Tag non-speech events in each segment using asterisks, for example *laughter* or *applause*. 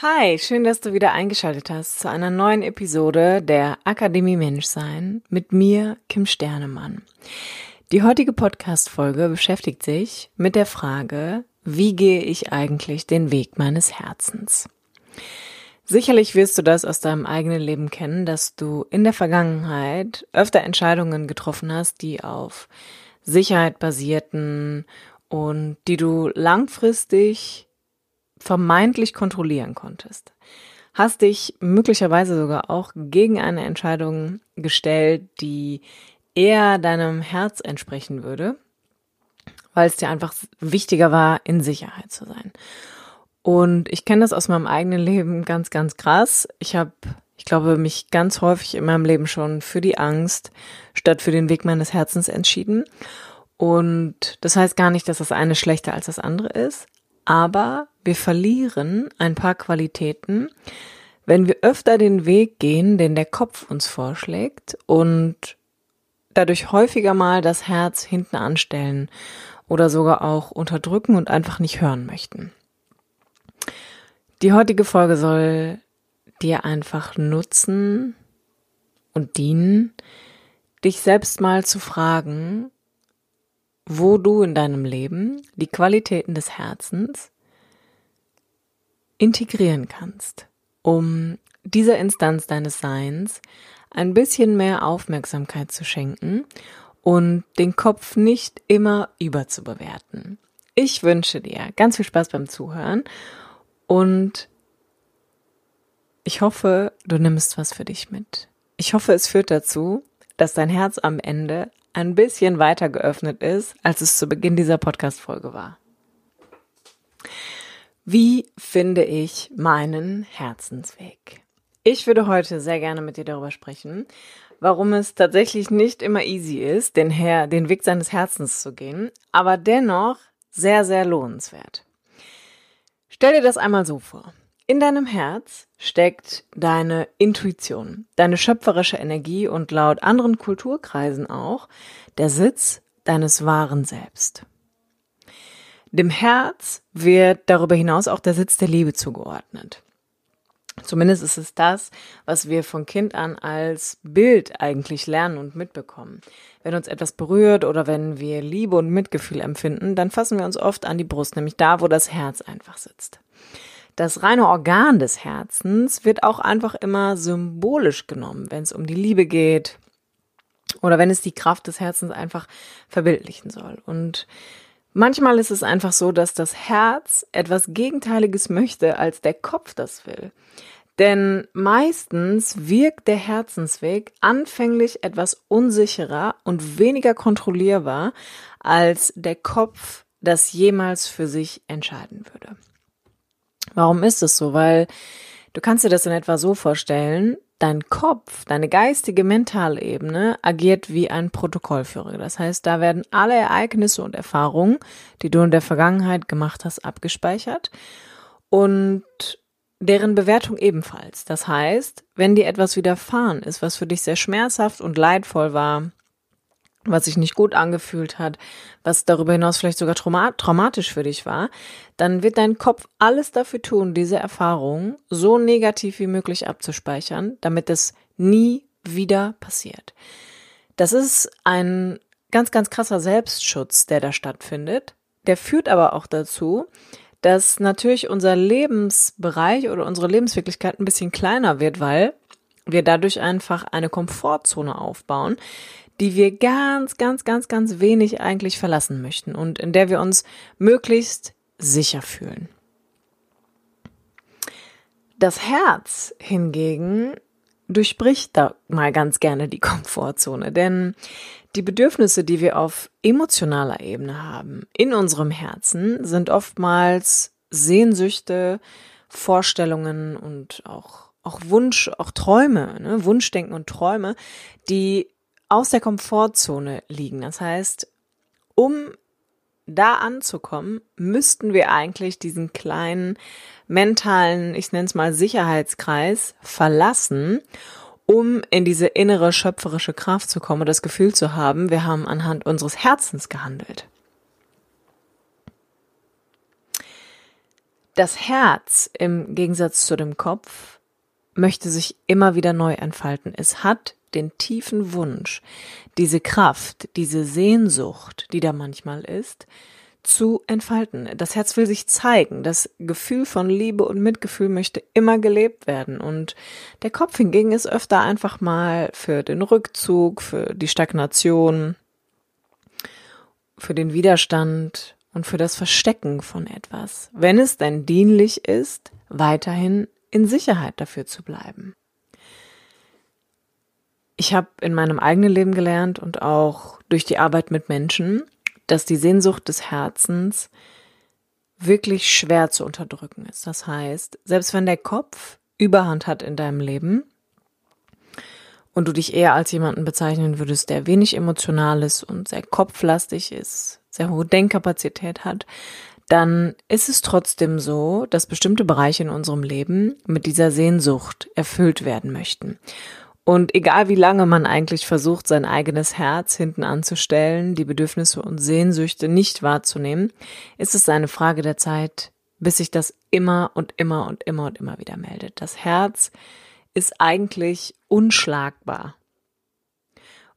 Hi, schön, dass du wieder eingeschaltet hast zu einer neuen Episode der Akademie Menschsein mit mir, Kim Sternemann. Die heutige Podcast-Folge beschäftigt sich mit der Frage, wie gehe ich eigentlich den Weg meines Herzens? Sicherlich wirst du das aus deinem eigenen Leben kennen, dass du in der Vergangenheit öfter Entscheidungen getroffen hast, die auf Sicherheit basierten und die du langfristig vermeintlich kontrollieren konntest. Hast dich möglicherweise sogar auch gegen eine Entscheidung gestellt, die eher deinem Herz entsprechen würde, weil es dir einfach wichtiger war, in Sicherheit zu sein. Und ich kenne das aus meinem eigenen Leben ganz, ganz krass. Ich habe, ich glaube, mich ganz häufig in meinem Leben schon für die Angst statt für den Weg meines Herzens entschieden. Und das heißt gar nicht, dass das eine schlechter als das andere ist, aber wir verlieren ein paar Qualitäten, wenn wir öfter den Weg gehen, den der Kopf uns vorschlägt und dadurch häufiger mal das Herz hinten anstellen oder sogar auch unterdrücken und einfach nicht hören möchten. Die heutige Folge soll dir einfach nutzen und dienen, dich selbst mal zu fragen, wo du in deinem Leben die Qualitäten des Herzens integrieren kannst, um dieser Instanz deines Seins ein bisschen mehr Aufmerksamkeit zu schenken und den Kopf nicht immer überzubewerten. Ich wünsche dir ganz viel Spaß beim Zuhören und ich hoffe, du nimmst was für dich mit. Ich hoffe, es führt dazu, dass dein Herz am Ende ein bisschen weiter geöffnet ist, als es zu Beginn dieser Podcast-Folge war. Wie finde ich meinen Herzensweg? Ich würde heute sehr gerne mit dir darüber sprechen, warum es tatsächlich nicht immer easy ist, den, Her den Weg seines Herzens zu gehen, aber dennoch sehr, sehr lohnenswert. Stell dir das einmal so vor. In deinem Herz steckt deine Intuition, deine schöpferische Energie und laut anderen Kulturkreisen auch der Sitz deines wahren Selbst. Dem Herz wird darüber hinaus auch der Sitz der Liebe zugeordnet. Zumindest ist es das, was wir von Kind an als Bild eigentlich lernen und mitbekommen. Wenn uns etwas berührt oder wenn wir Liebe und Mitgefühl empfinden, dann fassen wir uns oft an die Brust, nämlich da, wo das Herz einfach sitzt. Das reine Organ des Herzens wird auch einfach immer symbolisch genommen, wenn es um die Liebe geht oder wenn es die Kraft des Herzens einfach verbildlichen soll. Und Manchmal ist es einfach so, dass das Herz etwas Gegenteiliges möchte, als der Kopf das will. Denn meistens wirkt der Herzensweg anfänglich etwas unsicherer und weniger kontrollierbar, als der Kopf das jemals für sich entscheiden würde. Warum ist es so? Weil du kannst dir das in etwa so vorstellen, dein Kopf, deine geistige mentale Ebene agiert wie ein Protokollführer. Das heißt, da werden alle Ereignisse und Erfahrungen, die du in der Vergangenheit gemacht hast, abgespeichert und deren Bewertung ebenfalls. Das heißt, wenn dir etwas widerfahren ist, was für dich sehr schmerzhaft und leidvoll war, was sich nicht gut angefühlt hat, was darüber hinaus vielleicht sogar trauma traumatisch für dich war, dann wird dein Kopf alles dafür tun, diese Erfahrung so negativ wie möglich abzuspeichern, damit es nie wieder passiert. Das ist ein ganz, ganz krasser Selbstschutz, der da stattfindet. Der führt aber auch dazu, dass natürlich unser Lebensbereich oder unsere Lebenswirklichkeit ein bisschen kleiner wird, weil wir dadurch einfach eine Komfortzone aufbauen, die wir ganz, ganz, ganz, ganz wenig eigentlich verlassen möchten und in der wir uns möglichst sicher fühlen. Das Herz hingegen durchbricht da mal ganz gerne die *laughs* Komfortzone, denn Die Bedürfnisse, die wir auf emotionaler Ebene haben, in unserem Herzen, sind oftmals Sehnsüchte, Vorstellungen und auch, auch Wunsch, auch Träume, ne? Wunschdenken und Träume, die aus der Komfortzone liegen. Das heißt, um da anzukommen, müssten wir eigentlich diesen kleinen mentalen, ich nenne es mal Sicherheitskreis verlassen, um in diese innere schöpferische Kraft zu kommen und das Gefühl zu haben, wir haben anhand unseres Herzens gehandelt. Das Herz im Gegensatz zu dem Kopf möchte sich immer wieder neu entfalten. Es hat den tiefen Wunsch, diese Kraft, diese Sehnsucht, die da manchmal ist, zu entfalten. Das Herz will sich zeigen. Das Gefühl von Liebe und Mitgefühl möchte immer gelebt werden. Und der Kopf hingegen ist öfter einfach mal für den Rückzug, für die Stagnation, für den Widerstand und für das Verstecken von etwas, wenn es denn dienlich ist, weiterhin in Sicherheit dafür zu bleiben. Ich habe in meinem eigenen Leben gelernt und auch durch die Arbeit mit Menschen, dass die Sehnsucht des Herzens wirklich schwer zu unterdrücken ist. Das heißt, selbst wenn der Kopf Überhand hat in deinem Leben und du dich eher als jemanden bezeichnen würdest, der wenig emotional ist und sehr kopflastig ist, sehr hohe Denkkapazität hat, dann ist es trotzdem so, dass bestimmte Bereiche in unserem Leben mit dieser Sehnsucht erfüllt werden möchten. Und egal wie lange man eigentlich versucht, sein eigenes Herz hinten anzustellen, die Bedürfnisse und Sehnsüchte nicht wahrzunehmen, ist es eine Frage der Zeit, bis sich das immer und immer und immer und immer wieder meldet. Das Herz ist eigentlich unschlagbar.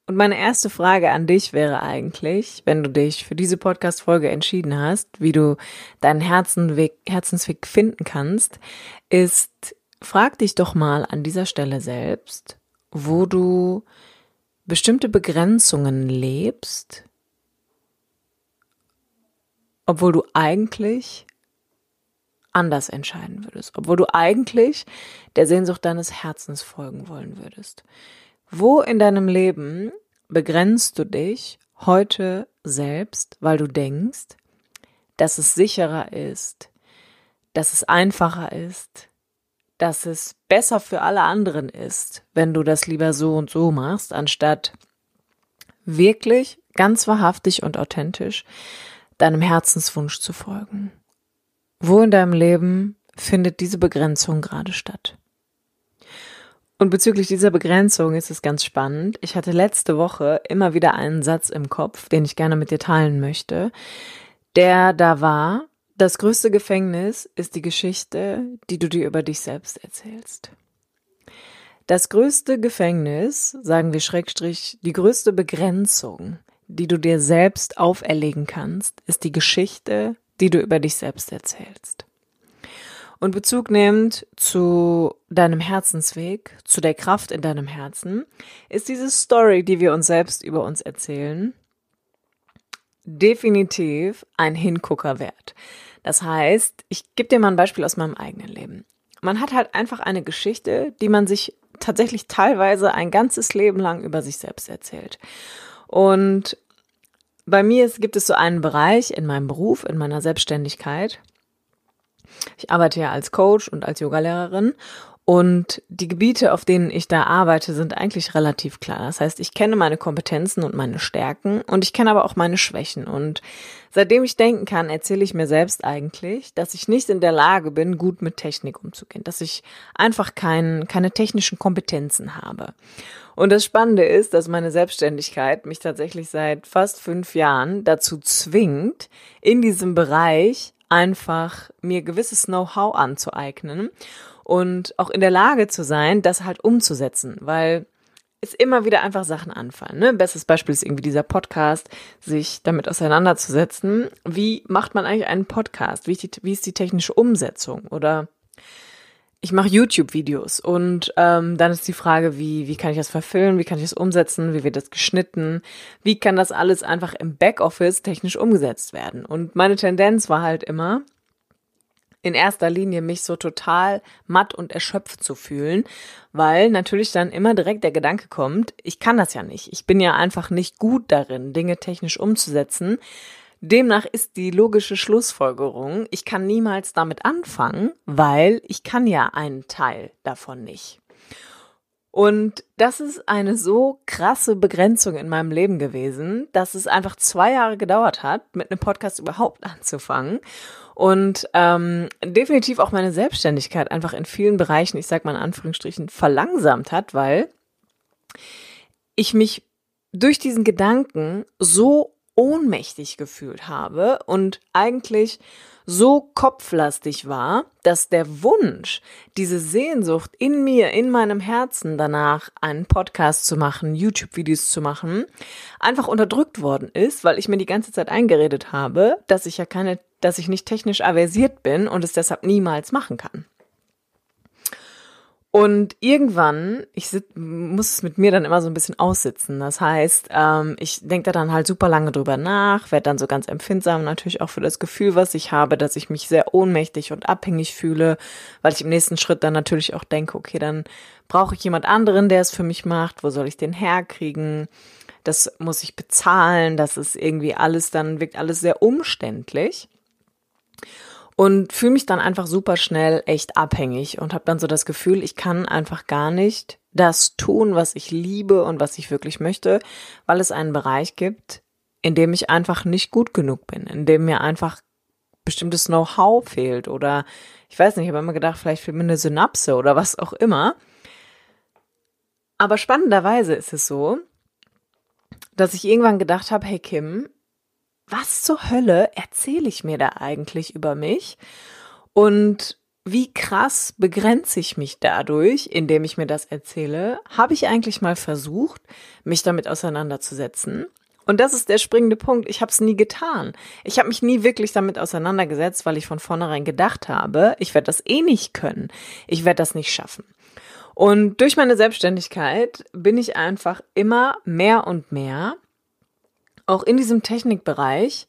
Und meine erste Frage an dich wäre eigentlich, wenn du dich für diese Podcast-Folge entschieden hast, wie du deinen Herzenweg, Herzensweg finden kannst, ist, frag dich doch mal an dieser Stelle selbst, wo du bestimmte Begrenzungen lebst, obwohl du eigentlich anders entscheiden würdest, obwohl du eigentlich der Sehnsucht deines Herzens folgen wollen würdest. Wo in deinem Leben begrenzt du dich heute selbst, weil du denkst, dass es sicherer ist, dass es einfacher ist, dass es besser für alle anderen ist, wenn du das lieber so und so machst, anstatt wirklich ganz wahrhaftig und authentisch deinem Herzenswunsch zu folgen. Wo in deinem Leben findet diese Begrenzung gerade statt? Und bezüglich dieser Begrenzung ist es ganz spannend. Ich hatte letzte Woche immer wieder einen Satz im Kopf, den ich gerne mit dir teilen möchte, der da war, das größte Gefängnis ist die Geschichte, die du dir über dich selbst erzählst. Das größte Gefängnis, sagen wir Schrägstrich, die größte Begrenzung, die du dir selbst auferlegen kannst, ist die Geschichte, die du über dich selbst erzählst. Und Bezug nehmend zu deinem Herzensweg, zu der Kraft in deinem Herzen, ist diese Story, die wir uns selbst über uns erzählen, definitiv ein Hingucker wert. Das heißt, ich gebe dir mal ein Beispiel aus meinem eigenen Leben. Man hat halt einfach eine Geschichte, die man sich tatsächlich teilweise ein ganzes Leben lang über sich selbst erzählt. Und bei mir gibt es so einen Bereich in meinem Beruf, in meiner Selbstständigkeit. Ich arbeite ja als Coach und als Yogalehrerin und die Gebiete, auf denen ich da arbeite, sind eigentlich relativ klar. Das heißt, ich kenne meine Kompetenzen und meine Stärken und ich kenne aber auch meine Schwächen. Und seitdem ich denken kann, erzähle ich mir selbst eigentlich, dass ich nicht in der Lage bin, gut mit Technik umzugehen, dass ich einfach kein, keine technischen Kompetenzen habe. Und das Spannende ist, dass meine Selbstständigkeit mich tatsächlich seit fast fünf Jahren dazu zwingt, in diesem Bereich einfach mir gewisses Know-how anzueignen und auch in der Lage zu sein, das halt umzusetzen, weil es immer wieder einfach Sachen anfallen. Ne? Bestes Beispiel ist irgendwie dieser Podcast, sich damit auseinanderzusetzen. Wie macht man eigentlich einen Podcast? Wie, die, wie ist die technische Umsetzung? Oder ich mache YouTube-Videos und ähm, dann ist die Frage, wie, wie kann ich das verfilmen, wie kann ich das umsetzen, wie wird das geschnitten, wie kann das alles einfach im Backoffice technisch umgesetzt werden. Und meine Tendenz war halt immer, in erster Linie mich so total matt und erschöpft zu fühlen, weil natürlich dann immer direkt der Gedanke kommt, ich kann das ja nicht. Ich bin ja einfach nicht gut darin, Dinge technisch umzusetzen. Demnach ist die logische Schlussfolgerung, ich kann niemals damit anfangen, weil ich kann ja einen Teil davon nicht. Und das ist eine so krasse Begrenzung in meinem Leben gewesen, dass es einfach zwei Jahre gedauert hat, mit einem Podcast überhaupt anzufangen. Und ähm, definitiv auch meine Selbstständigkeit einfach in vielen Bereichen, ich sag mal in Anführungsstrichen, verlangsamt hat, weil ich mich durch diesen Gedanken so ohnmächtig gefühlt habe und eigentlich so kopflastig war, dass der Wunsch, diese Sehnsucht in mir, in meinem Herzen danach, einen Podcast zu machen, YouTube-Videos zu machen, einfach unterdrückt worden ist, weil ich mir die ganze Zeit eingeredet habe, dass ich ja keine, dass ich nicht technisch aversiert bin und es deshalb niemals machen kann. Und irgendwann, ich sit, muss es mit mir dann immer so ein bisschen aussitzen. Das heißt, ähm, ich denke da dann halt super lange drüber nach, werde dann so ganz empfindsam natürlich auch für das Gefühl, was ich habe, dass ich mich sehr ohnmächtig und abhängig fühle, weil ich im nächsten Schritt dann natürlich auch denke, okay, dann brauche ich jemand anderen, der es für mich macht. Wo soll ich den herkriegen? Das muss ich bezahlen. Das ist irgendwie alles, dann wirkt alles sehr umständlich und fühle mich dann einfach super schnell echt abhängig und habe dann so das Gefühl, ich kann einfach gar nicht das tun, was ich liebe und was ich wirklich möchte, weil es einen Bereich gibt, in dem ich einfach nicht gut genug bin, in dem mir einfach bestimmtes Know-how fehlt oder ich weiß nicht, ich habe immer gedacht, vielleicht fehlt mir eine Synapse oder was auch immer. Aber spannenderweise ist es so, dass ich irgendwann gedacht habe, hey Kim, was zur Hölle erzähle ich mir da eigentlich über mich? Und wie krass begrenze ich mich dadurch, indem ich mir das erzähle? Habe ich eigentlich mal versucht, mich damit auseinanderzusetzen? Und das ist der springende Punkt. Ich habe es nie getan. Ich habe mich nie wirklich damit auseinandergesetzt, weil ich von vornherein gedacht habe, ich werde das eh nicht können. Ich werde das nicht schaffen. Und durch meine Selbstständigkeit bin ich einfach immer mehr und mehr auch in diesem Technikbereich,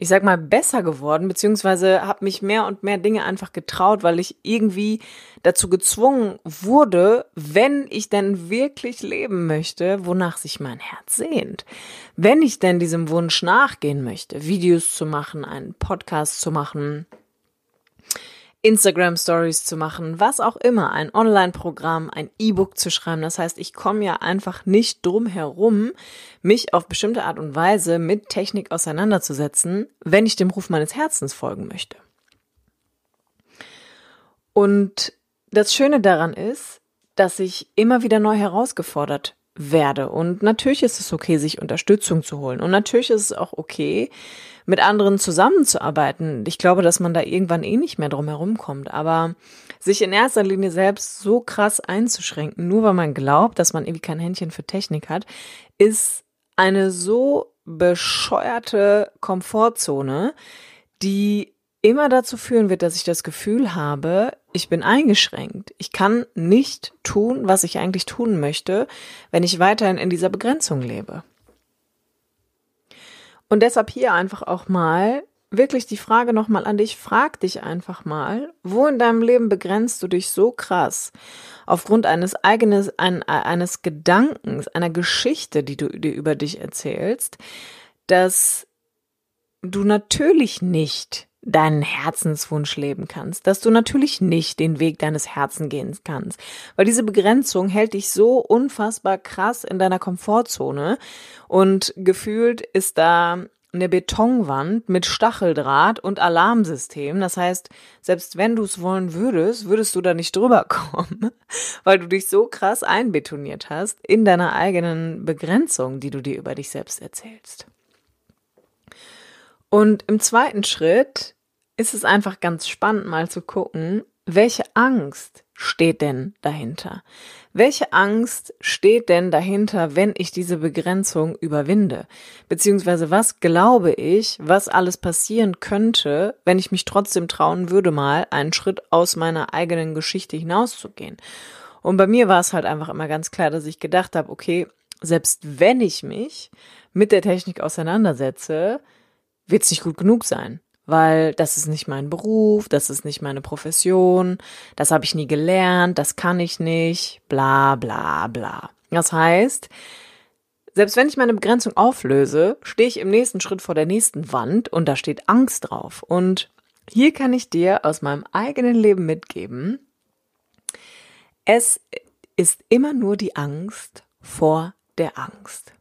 ich sag mal, besser geworden, beziehungsweise habe mich mehr und mehr Dinge einfach getraut, weil ich irgendwie dazu gezwungen wurde, wenn ich denn wirklich leben möchte, wonach sich mein Herz sehnt. Wenn ich denn diesem Wunsch nachgehen möchte, Videos zu machen, einen Podcast zu machen, Instagram Stories zu machen, was auch immer, ein Online-Programm, ein E-Book zu schreiben. Das heißt, ich komme ja einfach nicht drum herum, mich auf bestimmte Art und Weise mit Technik auseinanderzusetzen, wenn ich dem Ruf meines Herzens folgen möchte. Und das Schöne daran ist, dass ich immer wieder neu herausgefordert werde. Und natürlich ist es okay, sich Unterstützung zu holen. Und natürlich ist es auch okay, mit anderen zusammenzuarbeiten. Ich glaube, dass man da irgendwann eh nicht mehr drum herum kommt. Aber sich in erster Linie selbst so krass einzuschränken, nur weil man glaubt, dass man irgendwie kein Händchen für Technik hat, ist eine so bescheuerte Komfortzone, die immer dazu führen wird, dass ich das Gefühl habe, ich bin eingeschränkt. Ich kann nicht tun, was ich eigentlich tun möchte, wenn ich weiterhin in dieser Begrenzung lebe. Und deshalb hier einfach auch mal wirklich die Frage nochmal an dich. Frag dich einfach mal, wo in deinem Leben begrenzt du dich so krass aufgrund eines eigenes, ein, eines Gedankens, einer Geschichte, die du dir über dich erzählst, dass du natürlich nicht deinen Herzenswunsch leben kannst, dass du natürlich nicht den Weg deines Herzens gehen kannst, weil diese Begrenzung hält dich so unfassbar krass in deiner Komfortzone und gefühlt ist da eine Betonwand mit Stacheldraht und Alarmsystem. Das heißt, selbst wenn du es wollen würdest, würdest du da nicht drüber *laughs* kommen, weil du dich so krass einbetoniert hast in deiner eigenen Begrenzung, die du dir über dich selbst erzählst. Und im zweiten Schritt ist es einfach ganz spannend mal zu gucken, welche Angst steht denn dahinter? Welche Angst steht denn dahinter, wenn ich diese Begrenzung überwinde? Beziehungsweise was glaube ich, was alles passieren könnte, wenn ich mich trotzdem trauen würde, mal einen Schritt aus meiner eigenen Geschichte hinauszugehen? Und bei mir war es halt einfach immer ganz klar, dass ich gedacht habe, okay, selbst wenn ich mich mit der Technik auseinandersetze, wird es nicht gut genug sein, weil das ist nicht mein Beruf, das ist nicht meine Profession, das habe ich nie gelernt, das kann ich nicht, bla bla bla. Das heißt, selbst wenn ich meine Begrenzung auflöse, stehe ich im nächsten Schritt vor der nächsten Wand und da steht Angst drauf. Und hier kann ich dir aus meinem eigenen Leben mitgeben, es ist immer nur die Angst vor der Angst.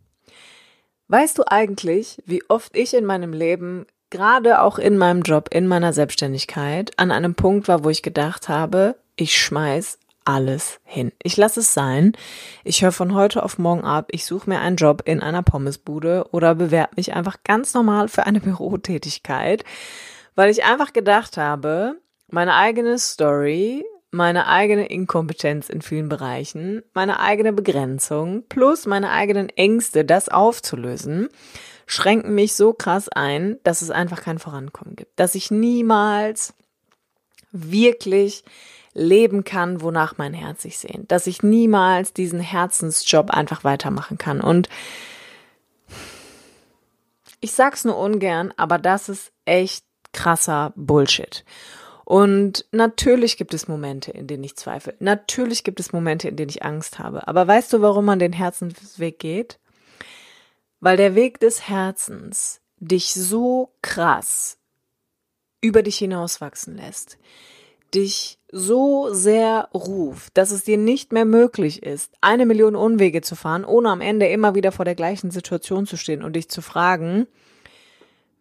Weißt du eigentlich, wie oft ich in meinem Leben, gerade auch in meinem Job, in meiner Selbstständigkeit, an einem Punkt war, wo ich gedacht habe, ich schmeiß alles hin. Ich lasse es sein. Ich höre von heute auf morgen ab. Ich suche mir einen Job in einer Pommesbude oder bewerbe mich einfach ganz normal für eine *laughs* Bürotätigkeit, weil ich einfach gedacht habe, meine eigene Story, meine eigene Inkompetenz in vielen Bereichen, meine eigene Begrenzung plus meine eigenen Ängste, das aufzulösen, schränken mich so krass ein, dass es einfach kein Vorankommen gibt. Dass ich niemals wirklich leben kann, wonach mein Herz sich sehnt. Dass ich niemals diesen Herzensjob einfach weitermachen kann. Und ich sag's nur ungern, aber das ist echt krasser Bullshit. Und natürlich gibt es Momente, in denen ich zweifle. Natürlich gibt es Momente, in denen ich Angst habe. Aber weißt du, warum man den Herzensweg geht? Weil der Weg des Herzens dich so krass über dich hinauswachsen lässt, dich so sehr ruft, dass es dir nicht mehr möglich ist, eine Million Unwege zu fahren, ohne am Ende immer wieder vor der gleichen Situation zu stehen und dich zu fragen,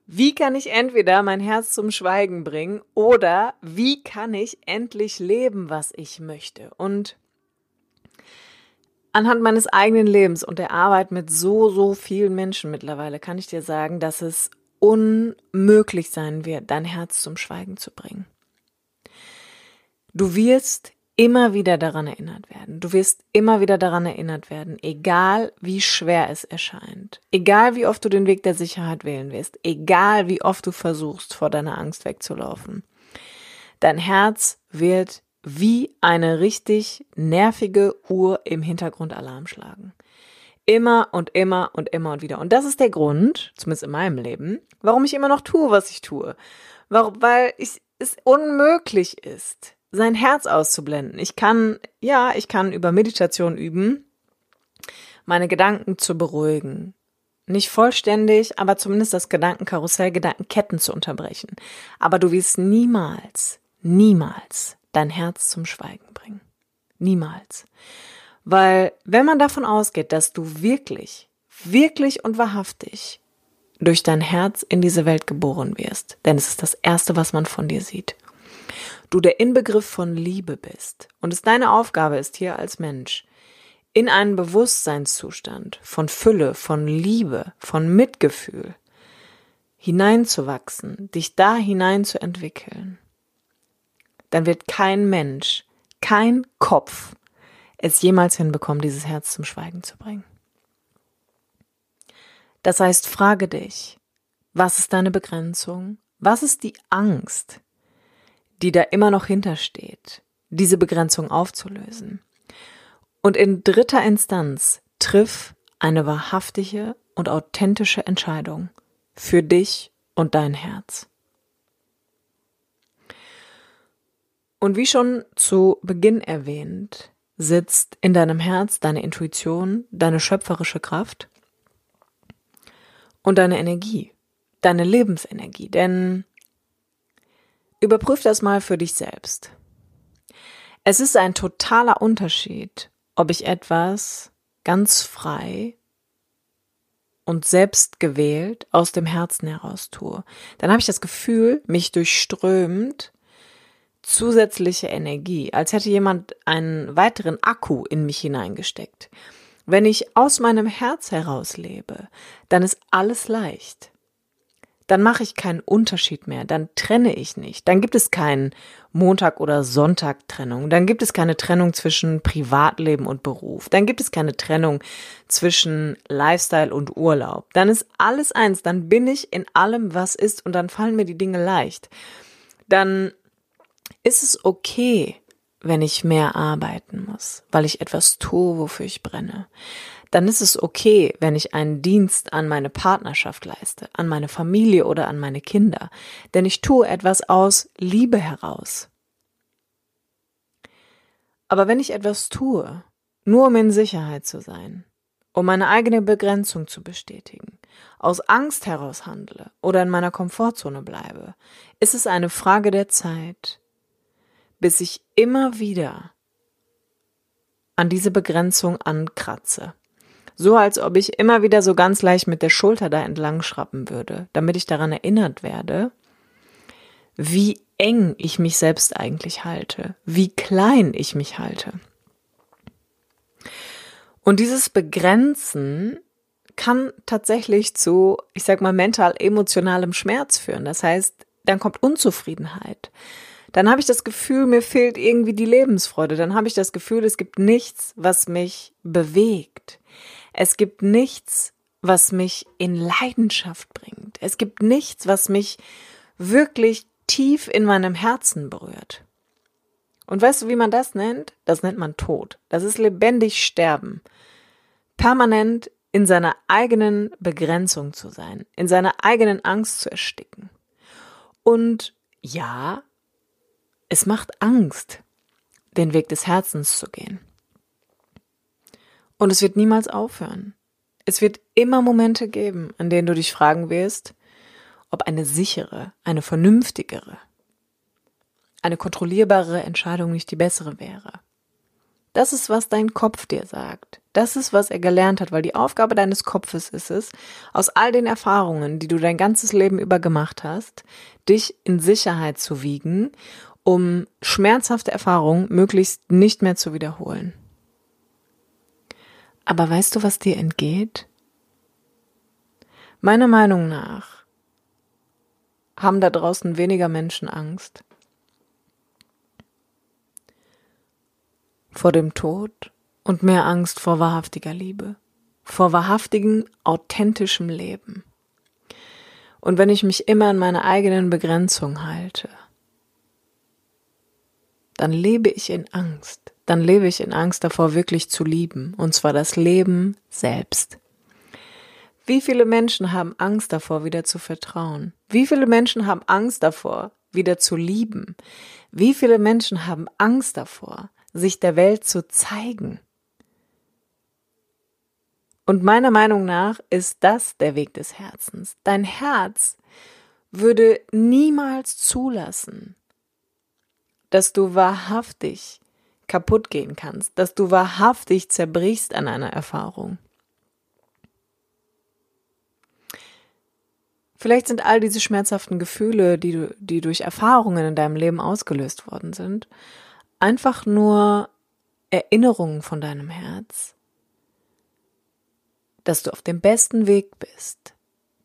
wie kann ich entweder mein Herz zum Schweigen bringen oder wie kann ich endlich leben, was ich möchte? Und anhand meines eigenen Lebens und der Arbeit mit so, so vielen Menschen mittlerweile kann ich dir sagen, dass es unmöglich sein wird, dein Herz zum Schweigen zu bringen. Du wirst immer wieder daran erinnert werden. Du wirst immer wieder daran erinnert werden, egal wie schwer es erscheint, egal wie oft du den Weg der Sicherheit wählen wirst, egal wie oft du versuchst, vor deiner Angst wegzulaufen. Dein Herz wird wie eine richtig nervige Uhr im Hintergrund Alarm schlagen. Immer und immer und immer und wieder. Und das ist der Grund, zumindest in meinem Leben, warum ich immer noch tue, was ich tue. Warum, weil ich, es unmöglich ist, sein Herz auszublenden. Ich kann, ja, ich kann über Meditation üben, meine Gedanken zu beruhigen. Nicht vollständig, aber zumindest das Gedankenkarussell, Gedankenketten zu unterbrechen. Aber du wirst niemals, niemals dein Herz zum Schweigen bringen. Niemals. Weil wenn man davon ausgeht, dass du wirklich, wirklich und wahrhaftig durch dein Herz in diese Welt geboren wirst, denn es ist das Erste, was man von dir sieht, du der Inbegriff von Liebe bist und es deine Aufgabe ist hier als Mensch, in einen Bewusstseinszustand von Fülle, von Liebe, von Mitgefühl hineinzuwachsen, dich da hinein zu entwickeln, dann wird kein Mensch, kein Kopf es jemals hinbekommen, dieses Herz zum Schweigen zu bringen. Das heißt, frage dich, was ist deine Begrenzung? Was ist die Angst, die da immer noch hintersteht, diese Begrenzung aufzulösen. Und in dritter Instanz triff eine wahrhaftige und authentische Entscheidung für dich und dein Herz. Und wie schon zu Beginn erwähnt, sitzt in deinem Herz deine Intuition, deine schöpferische Kraft und deine Energie, deine Lebensenergie. Denn Überprüf das mal für dich selbst. Es ist ein totaler Unterschied, ob ich etwas ganz frei und selbst gewählt aus dem Herzen heraus tue. Dann habe ich das Gefühl, mich durchströmt zusätzliche Energie, als hätte jemand einen weiteren Akku in mich hineingesteckt. Wenn ich aus meinem Herz heraus lebe, dann ist alles leicht. Dann mache ich keinen Unterschied mehr, dann trenne ich nicht, dann gibt es keinen Montag- oder Sonntag-Trennung, dann gibt es keine Trennung zwischen Privatleben und Beruf, dann gibt es keine Trennung zwischen Lifestyle und Urlaub, dann ist alles eins, dann bin ich in allem, was ist und dann fallen mir die Dinge leicht. Dann ist es okay, wenn ich mehr arbeiten muss, weil ich etwas tue, wofür ich brenne, dann ist es okay, wenn ich einen Dienst an meine Partnerschaft leiste, an meine Familie oder an meine Kinder, denn ich tue etwas aus Liebe heraus. Aber wenn ich etwas tue, nur um in Sicherheit zu sein, um meine eigene Begrenzung zu bestätigen, aus Angst heraus handle oder in meiner Komfortzone bleibe, ist es eine Frage der Zeit, bis ich immer wieder an diese Begrenzung ankratze. So als ob ich immer wieder so ganz leicht mit der Schulter da entlang schrappen würde, damit ich daran erinnert werde, wie eng ich mich selbst eigentlich halte, wie klein ich mich halte. Und dieses Begrenzen kann tatsächlich zu, ich sag mal, mental emotionalem Schmerz führen. Das heißt, dann kommt Unzufriedenheit. Dann habe ich das Gefühl, mir fehlt irgendwie die Lebensfreude. Dann habe ich das Gefühl, es gibt nichts, was mich bewegt. Es gibt nichts, was mich in Leidenschaft bringt. Es gibt nichts, was mich wirklich tief in meinem Herzen berührt. Und weißt du, wie man das nennt? Das nennt man Tod. Das ist lebendig sterben. Permanent in seiner eigenen Begrenzung zu sein, in seiner eigenen Angst zu ersticken. Und ja, es macht Angst, den Weg des Herzens zu gehen. Und es wird niemals aufhören. Es wird immer Momente geben, an denen du dich fragen wirst, ob eine sichere, eine vernünftigere, eine kontrollierbare Entscheidung nicht die bessere wäre. Das ist, was dein Kopf dir sagt. Das ist, was er gelernt hat, weil die Aufgabe deines Kopfes ist es, aus all den Erfahrungen, die du dein ganzes Leben über gemacht hast, dich in Sicherheit zu wiegen, um schmerzhafte Erfahrungen möglichst nicht mehr zu wiederholen. Aber weißt du, was dir entgeht? Meiner Meinung nach haben da draußen weniger Menschen Angst vor dem Tod und mehr Angst vor wahrhaftiger Liebe, vor wahrhaftigem, authentischem Leben. Und wenn ich mich immer an meine eigenen Begrenzung halte, dann lebe ich in Angst. Dann lebe ich in Angst davor, wirklich zu lieben, und zwar das Leben selbst. Wie viele Menschen haben Angst davor, wieder zu vertrauen? Wie viele Menschen haben Angst davor, wieder zu lieben? Wie viele Menschen haben Angst davor, sich der Welt zu zeigen? Und meiner Meinung nach ist das der Weg des Herzens. Dein Herz würde niemals zulassen, dass du wahrhaftig kaputt gehen kannst, dass du wahrhaftig zerbrichst an einer Erfahrung. Vielleicht sind all diese schmerzhaften Gefühle, die, du, die durch Erfahrungen in deinem Leben ausgelöst worden sind, einfach nur Erinnerungen von deinem Herz, dass du auf dem besten Weg bist,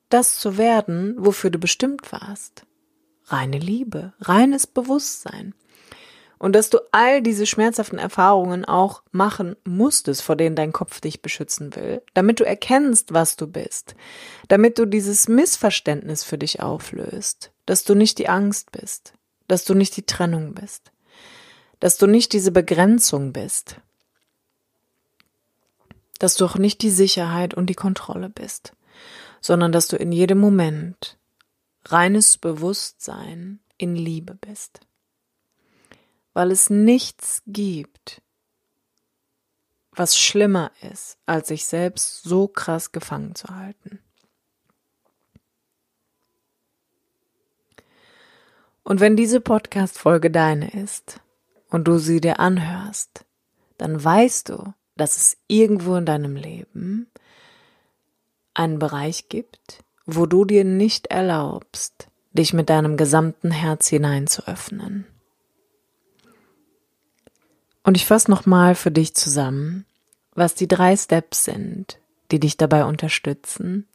das zu werden, wofür du bestimmt warst. Reine Liebe, reines Bewusstsein und dass du all diese schmerzhaften Erfahrungen auch machen musstest, vor denen dein Kopf dich beschützen will, damit du erkennst, was du bist, damit du dieses Missverständnis für dich auflöst, dass du nicht die Angst bist, dass du nicht die Trennung bist, dass du nicht diese Begrenzung bist, dass du auch nicht die Sicherheit und die Kontrolle bist, sondern dass du in jedem Moment reines Bewusstsein in Liebe bist weil es nichts gibt, was schlimmer ist, als sich selbst so krass gefangen zu halten. Und wenn diese Podcast-Folge deine ist und du sie dir anhörst, dann weißt du, dass es irgendwo in deinem Leben einen Bereich gibt, wo du dir nicht erlaubst, dich mit deinem gesamten Herz hinein zu öffnen. Und ich fasse nochmal für dich zusammen, was die drei Steps sind, die dich dabei unterstützen,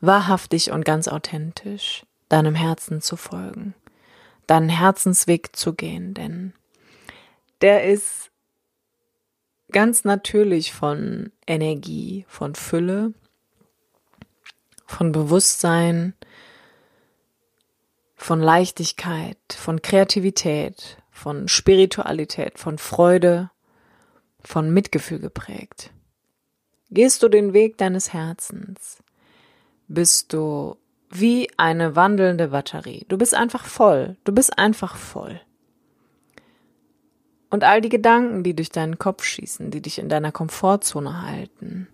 wahrhaftig und ganz authentisch deinem Herzen zu folgen, deinen Herzensweg zu gehen, denn der ist ganz natürlich von Energie, von Fülle, von Bewusstsein, von Leichtigkeit, von Kreativität, von Spiritualität, von Freude, von Mitgefühl geprägt. Gehst du den Weg deines Herzens, bist du wie eine wandelnde Batterie. Du bist einfach voll. Du bist einfach voll. Und all die Gedanken, die durch deinen Kopf schießen, die dich in deiner Komfortzone halten,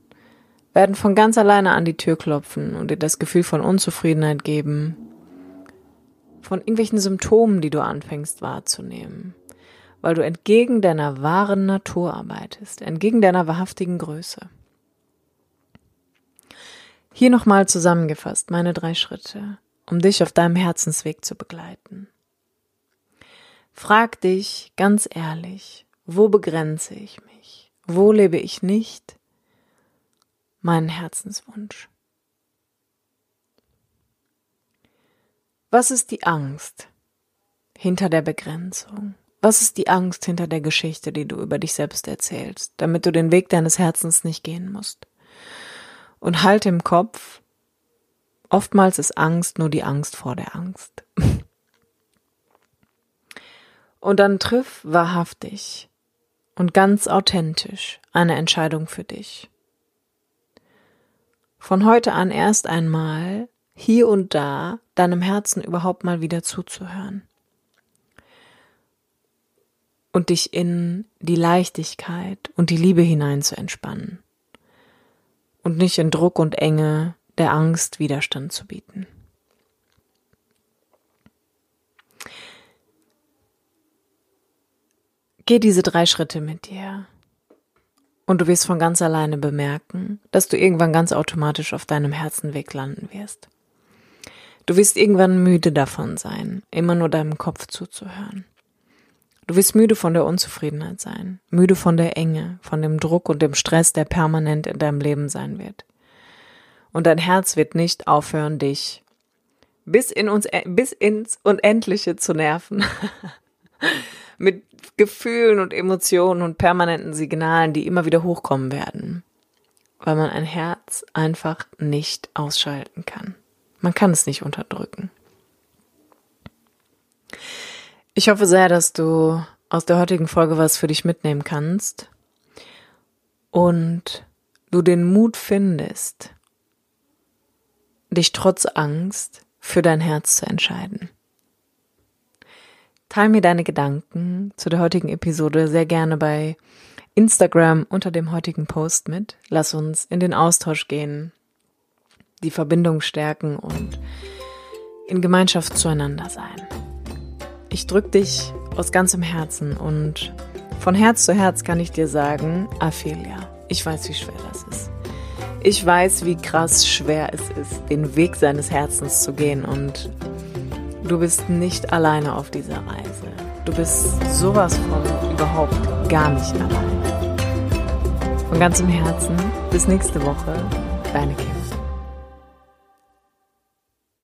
werden von ganz alleine an die Tür klopfen und dir das Gefühl von Unzufriedenheit geben, von irgendwelchen Symptomen, die du anfängst wahrzunehmen, weil du entgegen deiner wahren Natur arbeitest, entgegen deiner wahrhaftigen Größe. Hier nochmal zusammengefasst meine drei Schritte, um dich auf deinem Herzensweg zu begleiten. Frag dich ganz ehrlich, wo begrenze ich mich? Wo lebe ich nicht meinen Herzenswunsch? Was ist die Angst hinter der Begrenzung? Was ist die Angst hinter der Geschichte, die du über dich selbst erzählst, damit du den Weg deines Herzens nicht gehen musst? Und halte im Kopf, oftmals ist Angst nur die Angst vor der Angst. *laughs* Und dann triff wahrhaftig und ganz authentisch eine Entscheidung für dich. Von heute an erst einmal hier und da deinem Herzen überhaupt mal wieder zuzuhören. Und dich in die Leichtigkeit und die Liebe hinein zu entspannen und nicht in Druck und Enge der Angst Widerstand zu bieten. Geh diese drei Schritte mit dir. Und du wirst von ganz alleine bemerken, dass du irgendwann ganz automatisch auf deinem Herzenweg landen wirst. Du wirst irgendwann müde davon sein, immer nur deinem Kopf zuzuhören. Du wirst müde von der Unzufriedenheit sein, müde von der Enge, von dem Druck und dem Stress, der permanent in deinem Leben sein wird. Und dein Herz wird nicht aufhören, dich bis in uns, bis ins Unendliche zu nerven. *laughs* Mit Gefühlen und Emotionen und permanenten Signalen, die immer wieder hochkommen werden. Weil man ein Herz einfach nicht ausschalten kann. Man kann es nicht unterdrücken. Ich hoffe sehr, dass du aus der heutigen Folge was für dich mitnehmen kannst und du den Mut findest, dich trotz Angst für dein Herz zu entscheiden. Teil mir deine Gedanken zu der heutigen Episode sehr gerne bei Instagram unter dem heutigen Post mit. Lass uns in den Austausch gehen, die Verbindung stärken und in Gemeinschaft zueinander sein. Ich drück dich aus ganzem Herzen und von Herz zu Herz kann ich dir sagen, Aphelia, ich weiß, wie schwer das ist. Ich weiß, wie krass schwer es ist, den Weg seines Herzens zu gehen und du bist nicht alleine auf dieser Reise. Du bist sowas von überhaupt gar nicht alleine. Von ganzem Herzen, bis nächste Woche, deine Kim.